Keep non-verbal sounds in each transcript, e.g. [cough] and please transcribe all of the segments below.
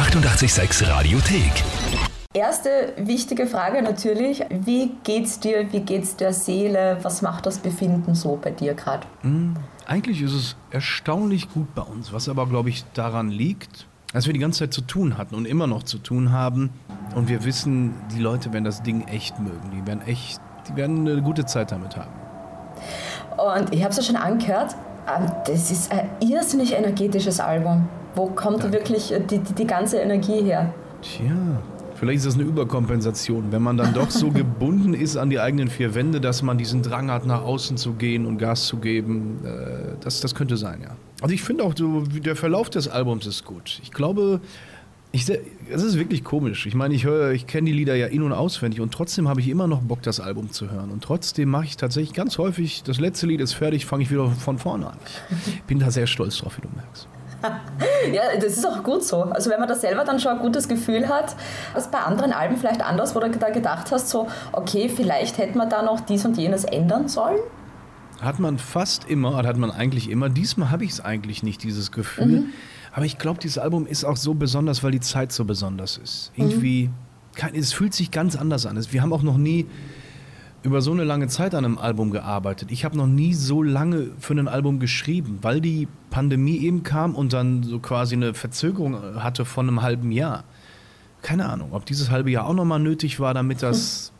886 Radiothek. Erste wichtige Frage natürlich, wie geht's dir, wie geht's der Seele, was macht das Befinden so bei dir gerade? Eigentlich ist es erstaunlich gut bei uns, was aber, glaube ich, daran liegt, dass wir die ganze Zeit zu tun hatten und immer noch zu tun haben. Und wir wissen, die Leute werden das Ding echt mögen. Die werden echt, die werden eine gute Zeit damit haben. Und ich habe es ja schon angehört, ähm, das ist ein irrsinnig energetisches Album. Wo kommt Danke. wirklich die, die, die ganze Energie her? Tja, vielleicht ist das eine Überkompensation, wenn man dann doch so [laughs] gebunden ist an die eigenen vier Wände, dass man diesen Drang hat, nach außen zu gehen und Gas zu geben. Äh, Das, das könnte sein, ja. Also ich finde auch, so, wie der Verlauf des Albums ist gut. Ich glaube, ich, es ist wirklich komisch. Ich meine, ich höre, ich kenne die Lieder ja in- und auswendig und trotzdem habe ich immer noch Bock, das Album zu hören. Und trotzdem mache ich tatsächlich ganz häufig, das letzte Lied ist fertig, fange ich wieder von vorne an. Ich bin da sehr stolz drauf, wie du merkst. [laughs] Ja, das ist auch gut so. Also wenn man da selber dann schon ein gutes Gefühl hat, was bei anderen Alben vielleicht anders, wo du da gedacht hast, so, okay, vielleicht hätte man da noch dies und jenes ändern sollen? Hat man fast immer, oder hat man eigentlich immer. Diesmal habe ich es eigentlich nicht, dieses Gefühl. Aber ich glaube, dieses Album ist auch so besonders, weil die Zeit so besonders ist. Irgendwie, kein, es fühlt sich ganz anders an. Wir haben auch noch nie über so eine lange Zeit an einem Album gearbeitet. Ich habe noch nie so lange für ein Album geschrieben, weil die Pandemie eben kam und dann so quasi eine Verzögerung äh, hatte von einem halben Jahr. Keine Ahnung, ob dieses halbe Jahr auch nochmal nötig war, damit das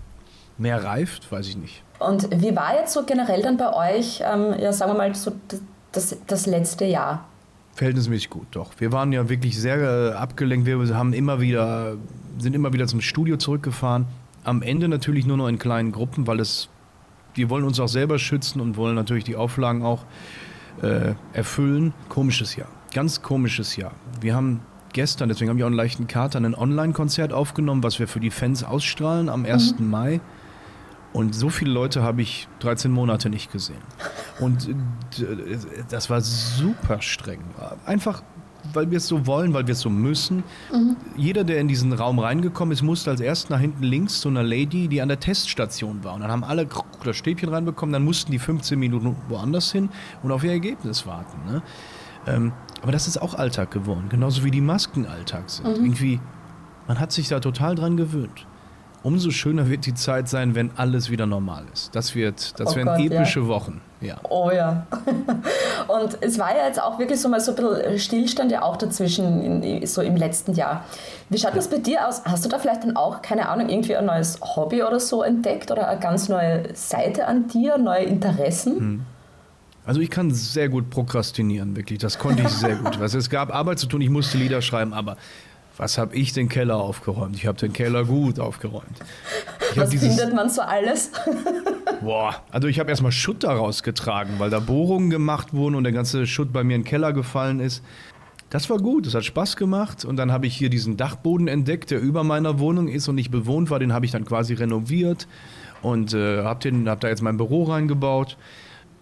mehr reift, weiß ich nicht. Und wie war jetzt so generell dann bei euch, ähm, ja, sagen wir mal, so das, das, das letzte Jahr? Verhältnismäßig gut, doch. Wir waren ja wirklich sehr äh, abgelenkt. Wir haben immer wieder, sind immer wieder zum Studio zurückgefahren. Am Ende natürlich nur noch in kleinen Gruppen, weil es, wir wollen uns auch selber schützen und wollen natürlich die Auflagen auch äh, erfüllen. Komisches Jahr, ganz komisches Jahr. Wir haben gestern, deswegen haben wir auch einen leichten Kater, ein Online-Konzert aufgenommen, was wir für die Fans ausstrahlen am 1. Mai. Und so viele Leute habe ich 13 Monate nicht gesehen. Und äh, das war super streng. Einfach, weil wir es so wollen, weil wir es so müssen. Jeder, der in diesen Raum reingekommen ist, musste als erst nach hinten links zu einer Lady, die an der Teststation war. Und dann haben alle das Stäbchen reinbekommen, dann mussten die 15 Minuten woanders hin und auf ihr Ergebnis warten. Ne? Ähm, aber das ist auch Alltag geworden, genauso wie die Masken Alltag sind. Irgendwie, man hat sich da total dran gewöhnt. Umso schöner wird die Zeit sein, wenn alles wieder normal ist. Das wird, das Oh werden Gott, ja. epische Wochen. Ja. Oh ja. [laughs] Und es war ja jetzt auch wirklich so mal so ein bisschen Stillstand ja auch dazwischen, in, so im letzten Jahr. Wie schaut das bei dir aus? Hast du da vielleicht dann auch, keine Ahnung, irgendwie ein neues Hobby oder so entdeckt oder eine ganz neue Seite an dir, neue Interessen? Also ich kann sehr gut prokrastinieren, wirklich. Das konnte ich sehr gut. [laughs] Also es gab Arbeit zu tun, ich musste Lieder schreiben, aber was habe ich den Keller aufgeräumt? Ich habe den Keller gut aufgeräumt. Was findet man so alles? [laughs] Boah, also ich habe erstmal Schutt da rausgetragen, weil da Bohrungen gemacht wurden und der ganze Schutt bei mir in den Keller gefallen ist. Das war gut, das hat Spaß gemacht. Und dann habe ich hier diesen Dachboden entdeckt, der über meiner Wohnung ist und nicht bewohnt war. Den habe ich dann quasi renoviert und äh, habe hab da jetzt mein Büro reingebaut.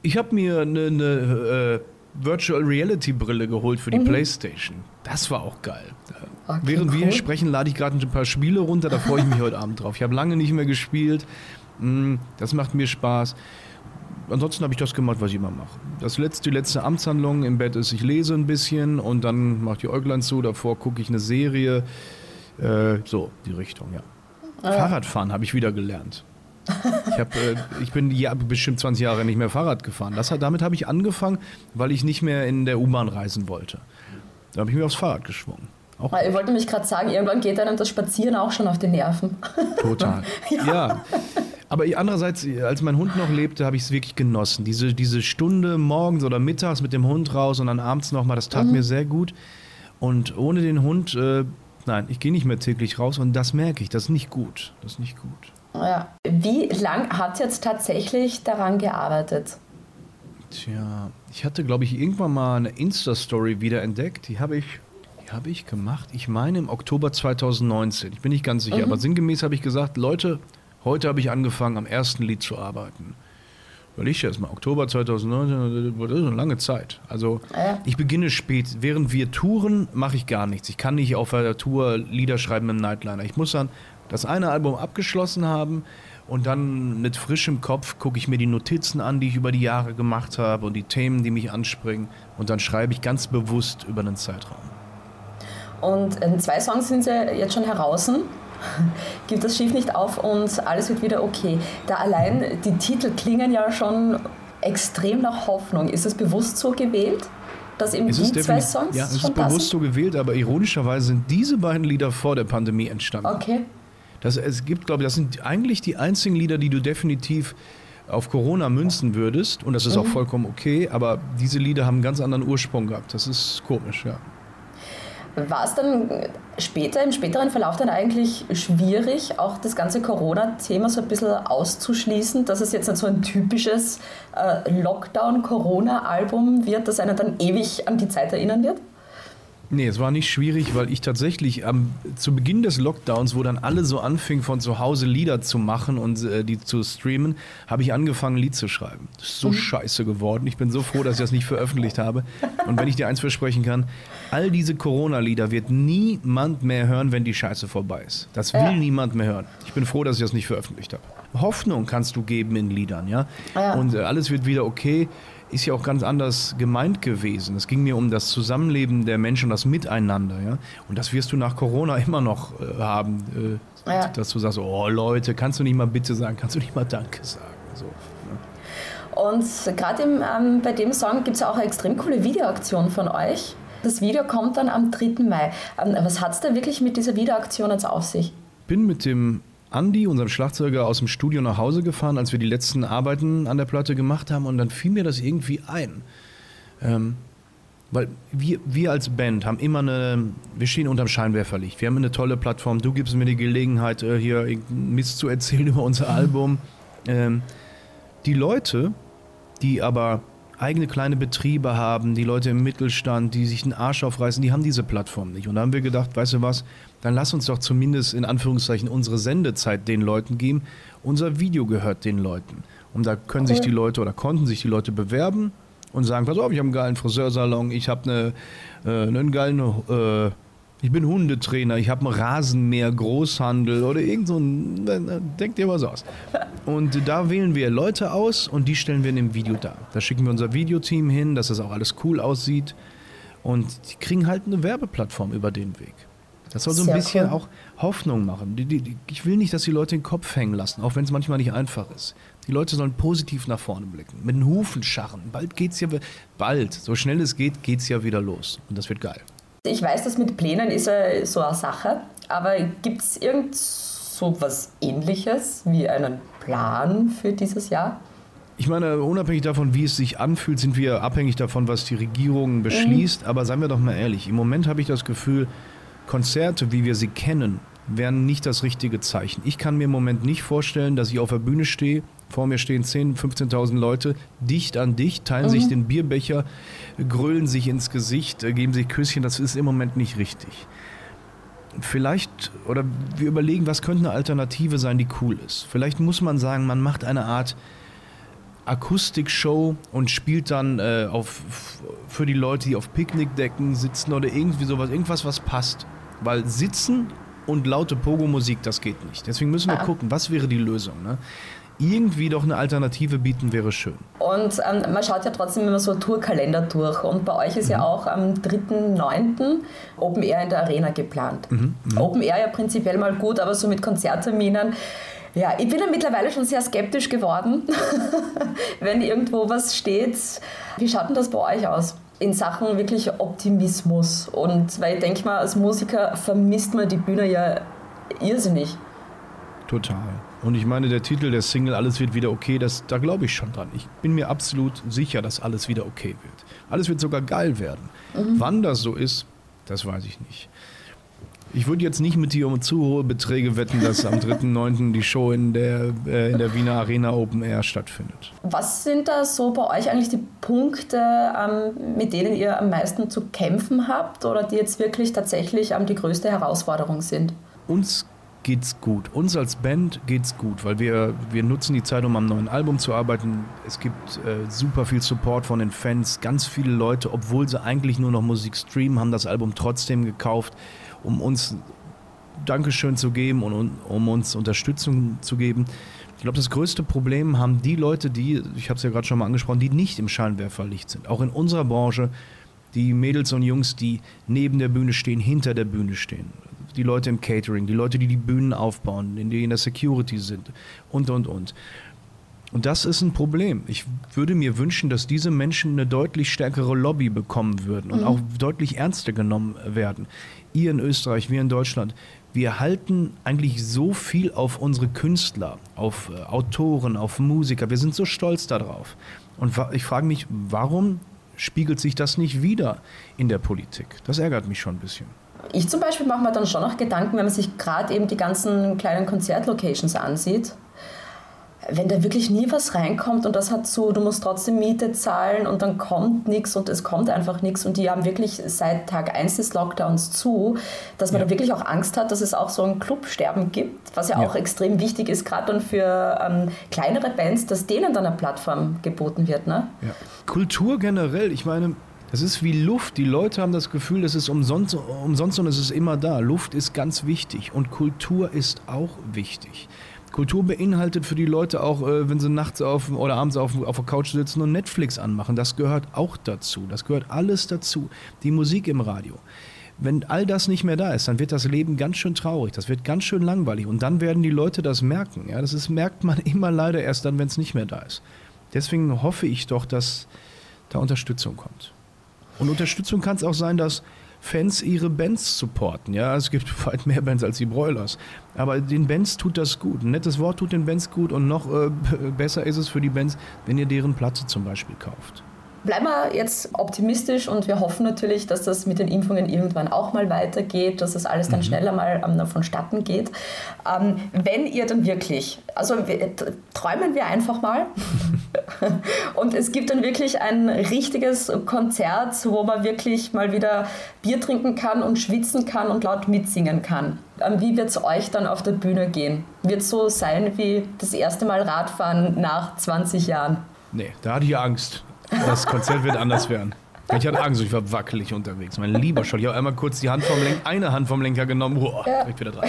Ich habe mir eine, eine äh, Virtual Reality Brille geholt für die Playstation. Das war auch geil. Okay, Während wir cool. sprechen, lade ich gerade ein paar Spiele runter, da freue ich mich [laughs] heute Abend drauf. Ich habe lange nicht mehr gespielt. Mm, Das macht mir Spaß. Ansonsten habe ich das gemacht, was ich immer mache. Das letzte, die letzte Amtshandlung im Bett ist, ich lese ein bisschen und dann mache ich die Äuglein zu, davor gucke ich eine Serie. Äh, so, die Richtung, ja. Fahrradfahren habe ich wieder gelernt. Ich, hab, äh, ich bin ja, bestimmt 20 Jahre nicht mehr Fahrrad gefahren. Das, damit habe ich angefangen, weil ich nicht mehr in der U-Bahn reisen wollte. Da habe ich mir aufs Fahrrad geschwungen. Auch Ich wollte mich gerade sagen, irgendwann geht einem das Spazieren auch schon auf die Nerven. Total. [laughs] ja. Aber andererseits, als mein Hund noch lebte, habe ich es wirklich genossen. Diese, diese Stunde morgens oder mittags mit dem Hund raus und dann abends nochmal, das tat mir sehr gut. Und ohne den Hund, äh, nein, ich gehe nicht mehr täglich raus und das merke ich, das ist nicht gut. Das ist nicht gut. Ja. Wie lang hat jetzt tatsächlich daran gearbeitet? Tja, ich hatte, glaube ich, irgendwann mal eine Insta-Story wieder entdeckt. Die habe ich, die habe ich gemacht. Ich meine im Oktober 2019. Ich bin nicht ganz sicher, aber sinngemäß habe ich gesagt, Leute, heute habe ich angefangen, am ersten Lied zu arbeiten. Weil ich jetzt mal, Oktober 2019, das ist eine lange Zeit. Also Ja. ich beginne spät. Während wir touren, mache ich gar nichts. Ich kann nicht auf der Tour Lieder schreiben im Nightliner. Ich muss dann das eine Album abgeschlossen haben und dann mit frischem Kopf gucke ich mir die Notizen an, die ich über die Jahre gemacht habe und die Themen, die mich anspringen. Und dann schreibe ich ganz bewusst über einen Zeitraum. Und in zwei Songs sind sie jetzt schon heraus. [laughs] Gibt das Schiff nicht auf und alles wird wieder okay. Da allein die Titel klingen ja schon extrem nach Hoffnung. Ist es bewusst so gewählt? Dass eben es die zwei Songs Ja, es ist bewusst passen? so gewählt, aber ironischerweise sind diese beiden Lieder vor der Pandemie entstanden. Okay. Das, es gibt, glaube ich, das sind eigentlich die einzigen Lieder, die du definitiv auf Corona münzen würdest. Und das ist auch Mhm. vollkommen okay, aber diese Lieder haben einen ganz anderen Ursprung gehabt. Das ist komisch, ja. War es dann später, im späteren Verlauf dann eigentlich schwierig, auch das ganze Corona-Thema so ein bisschen auszuschließen, dass es jetzt nicht so ein typisches äh, Lockdown-Corona-Album wird, das einen dann ewig an die Zeit erinnern wird? Nee, es war nicht schwierig, weil ich tatsächlich am, zu Beginn des Lockdowns, wo dann alle so anfingen, von zu Hause Lieder zu machen und äh, die zu streamen, habe ich angefangen, ein Lied zu schreiben. Das ist so scheiße geworden. Ich bin so froh, dass ich das nicht veröffentlicht habe. Und wenn ich dir eins versprechen kann, all diese Corona-Lieder wird niemand mehr hören, wenn die Scheiße vorbei ist. Das will Ja. niemand mehr hören. Ich bin froh, dass ich das nicht veröffentlicht habe. Hoffnung kannst du geben in Liedern, ja. Ja. Und äh, alles wird wieder okay. Ist ja auch ganz anders gemeint gewesen. Es ging mir um das Zusammenleben der Menschen, das Miteinander, ja. Und das wirst du nach Corona [laughs] immer noch äh, haben, äh, Ja. dass du sagst, oh Leute, kannst du nicht mal bitte sagen, kannst du nicht mal Danke sagen, so. Und gerade ähm, bei dem Song gibt es ja auch eine extrem coole Videoaktion von euch. Das Video kommt dann am 3. Mai. Ähm, was hat es da wirklich mit dieser Videoaktion jetzt auf sich? bin mit dem Andi, unserem Schlagzeuger, aus dem Studio nach Hause gefahren, als wir die letzten Arbeiten an der Platte gemacht haben. Und dann fiel mir das irgendwie ein. Ähm, weil wir, wir als Band haben immer eine, wir stehen unterm Scheinwerferlicht. Wir haben eine tolle Plattform. Du gibst mir die Gelegenheit, äh, hier Mist zu erzählen [laughs] über unser Album. Ähm, die Leute, die aber eigene kleine Betriebe haben, die Leute im Mittelstand, die sich den Arsch aufreißen, die haben diese Plattform nicht. Und da haben wir gedacht, weißt du was, dann lass uns doch zumindest in Anführungszeichen unsere Sendezeit den Leuten geben. Unser Video gehört den Leuten. Und da können sich die Leute oder konnten sich die Leute bewerben und sagen, pass auf, ich habe einen geilen Friseursalon, ich habe eine, äh, einen geilen, äh, ich bin Hundetrainer, ich habe einen Rasenmäher, Großhandel oder irgend so ein, denkt dir was aus. Und da wählen wir Leute aus und die stellen wir in dem Video dar. Da schicken wir unser Videoteam hin, dass das auch alles cool aussieht. Und die kriegen halt eine Werbeplattform über den Weg. Das soll so ein Sehr bisschen cool. auch Hoffnung machen. Die, die, ich will nicht, dass die Leute den Kopf hängen lassen, auch wenn es manchmal nicht einfach ist. Die Leute sollen positiv nach vorne blicken, mit den Hufen scharren. Bald geht's ja, bald, so schnell es geht, geht's ja wieder los. Und das wird geil. Ich weiß, das mit Plänen ist ja so eine Sache, aber gibt es irgend so was ähnliches wie einen Plan für dieses Jahr? Ich meine, unabhängig davon, wie es sich anfühlt, sind wir abhängig davon, was die Regierung beschließt. Aber seien wir doch mal ehrlich, im Moment habe ich das Gefühl, Konzerte, wie wir sie kennen, wären nicht das richtige Zeichen. Ich kann mir im Moment nicht vorstellen, dass ich auf der Bühne stehe, vor mir stehen 10.000, 15.000 Leute, dicht an dicht, teilen sich den Bierbecher, grölen sich ins Gesicht, äh, geben sich Küsschen. Das ist im Moment nicht richtig. Vielleicht, oder wir überlegen, was könnte eine Alternative sein, die cool ist. Vielleicht muss man sagen, man macht eine Art Akustikshow und spielt dann äh, auf, für die Leute, die auf Picknickdecken sitzen oder irgendwie sowas, irgendwas, was passt. Weil sitzen und laute Pogo-Musik, das geht nicht. Deswegen müssen wir Ah. gucken, was wäre die Lösung. Ne? Irgendwie doch eine Alternative bieten wäre schön. Und ähm, man schaut ja trotzdem immer so Tourkalender durch. Und bei euch ist ja auch am 3.9. Open Air in der Arena geplant. Open Air ja prinzipiell mal gut, aber so mit Konzertterminen. Ja, ich bin ja mittlerweile schon sehr skeptisch geworden, [laughs] wenn irgendwo was steht. Wie schaut denn das bei euch aus? In Sachen wirklich Optimismus. Und weil ich denke mal, als Musiker vermisst man die Bühne ja irrsinnig. Total. Und ich meine, der Titel der Single Alles wird wieder okay, das, da glaube ich schon dran. Ich bin mir absolut sicher, dass alles wieder okay wird. Alles wird sogar geil werden. Wann das so ist, das weiß ich nicht. Ich würde jetzt nicht mit dir um zu hohe Beträge wetten, dass am 3.9. die Show in der, äh, in der Wiener Arena Open Air stattfindet. Was sind da so bei euch eigentlich die Punkte, ähm, mit denen ihr am meisten zu kämpfen habt oder die jetzt wirklich tatsächlich ähm, die größte Herausforderung sind? Uns geht's gut. Uns als Band geht's gut, weil wir, wir nutzen die Zeit, um am neuen Album zu arbeiten. Es gibt äh, super viel Support von den Fans. Ganz viele Leute, obwohl sie eigentlich nur noch Musik streamen, haben das Album trotzdem gekauft, um uns Dankeschön zu geben und um, uns Unterstützung zu geben. Ich glaube, das größte Problem haben die Leute, die, ich habe es ja gerade schon mal angesprochen, die nicht im Scheinwerferlicht sind. Auch in unserer Branche die Mädels und Jungs, die neben der Bühne stehen, hinter der Bühne stehen. Die Leute im Catering, die Leute, die die Bühnen aufbauen, die in der Security sind und, und, und. Und das ist ein Problem. Ich würde mir wünschen, dass diese Menschen eine deutlich stärkere Lobby bekommen würden und mhm. auch deutlich ernster genommen werden. Ihr in Österreich, wir in Deutschland, wir halten eigentlich so viel auf unsere Künstler, auf äh, Autoren, auf Musiker. Wir sind so stolz darauf. Und ich frage mich, warum spiegelt sich das nicht wieder in der Politik? Das ärgert mich schon ein bisschen. Ich zum Beispiel mache mir dann schon noch Gedanken, wenn man sich gerade eben die ganzen kleinen Konzertlocations ansieht wenn da wirklich nie was reinkommt und das hat so, du musst trotzdem Miete zahlen und dann kommt nichts und es kommt einfach nichts und die haben wirklich seit Tag 1 des Lockdowns zu, dass man ja. da wirklich auch Angst hat, dass es auch so ein Clubsterben gibt, was ja, ja. auch extrem wichtig ist, gerade dann für ähm, kleinere Bands, dass denen dann eine Plattform geboten wird. Ne? Ja. Kultur generell, ich meine, das ist wie Luft. Die Leute haben das Gefühl, es ist umsonst, umsonst und es ist immer da. Luft ist ganz wichtig und Kultur ist auch wichtig. Kultur beinhaltet für die Leute auch, äh, wenn sie nachts auf oder abends auf, auf der Couch sitzen und Netflix anmachen. Das gehört auch dazu. Das gehört alles dazu. Die Musik im Radio. Wenn all das nicht mehr da ist, dann wird das Leben ganz schön traurig. Das wird ganz schön langweilig. Und dann werden die Leute das merken. Ja, das ist, merkt man [laughs] immer leider erst dann, wenn es nicht mehr da ist. Deswegen hoffe ich doch, dass da Unterstützung kommt. Und Unterstützung kann es auch sein, dass Fans ihre Bands supporten. Ja, es gibt [laughs] weit mehr Bands als die Broilers. Aber den Bands tut das gut. Ein nettes Wort tut den Bands gut und noch äh, [laughs] besser ist es für die Bands, wenn ihr deren Platte zum Beispiel kauft. Bleiben wir jetzt optimistisch und wir hoffen natürlich, dass das mit den Impfungen irgendwann auch mal weitergeht, dass das alles dann mhm. schneller mal ähm, vonstatten geht. Ähm, wenn ihr dann wirklich, also wir, träumen wir einfach mal [laughs] und es gibt dann wirklich ein richtiges Konzert, wo man wirklich mal wieder Bier trinken kann und schwitzen kann und laut mitsingen kann. Ähm, wie wird es euch dann auf der Bühne gehen? Wird es so sein wie das erste Mal Radfahren nach 20 Jahren? Nee, da hatte ich Angst. Das Konzert wird anders werden. Ich hatte Angst, ich war wackelig unterwegs. Mein lieber Scholl. Ich habe einmal kurz die Hand vom Lenker, eine Hand vom Lenker genommen. Boah, ja. direkt wieder dran.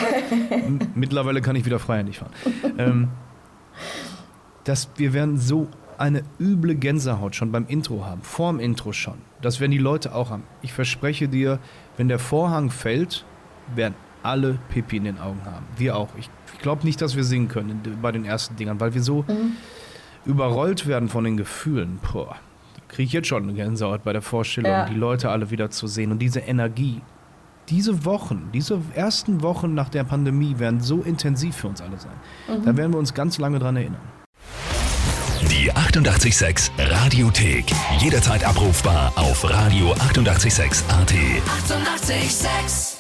Mittlerweile kann ich wieder freihändig fahren. Ähm, das, wir werden so eine üble Gänsehaut schon beim Intro haben. Vorm Intro schon. Das werden die Leute auch haben. Ich verspreche dir, wenn der Vorhang fällt, werden alle Pipi in den Augen haben. Wir auch. Ich, ich glaube nicht, dass wir singen können bei den ersten Dingern, weil wir so mhm. überrollt werden von den Gefühlen. Boah kriege ich jetzt schon eine Gänsehaut bei der Vorstellung, ja. die Leute alle wieder zu sehen und diese Energie. Diese Wochen, diese ersten Wochen nach der Pandemie werden so intensiv für uns alle sein. Mhm. Da werden wir uns ganz lange dran erinnern. Die 886 Radiothek. Jederzeit abrufbar auf radio886.at. 886!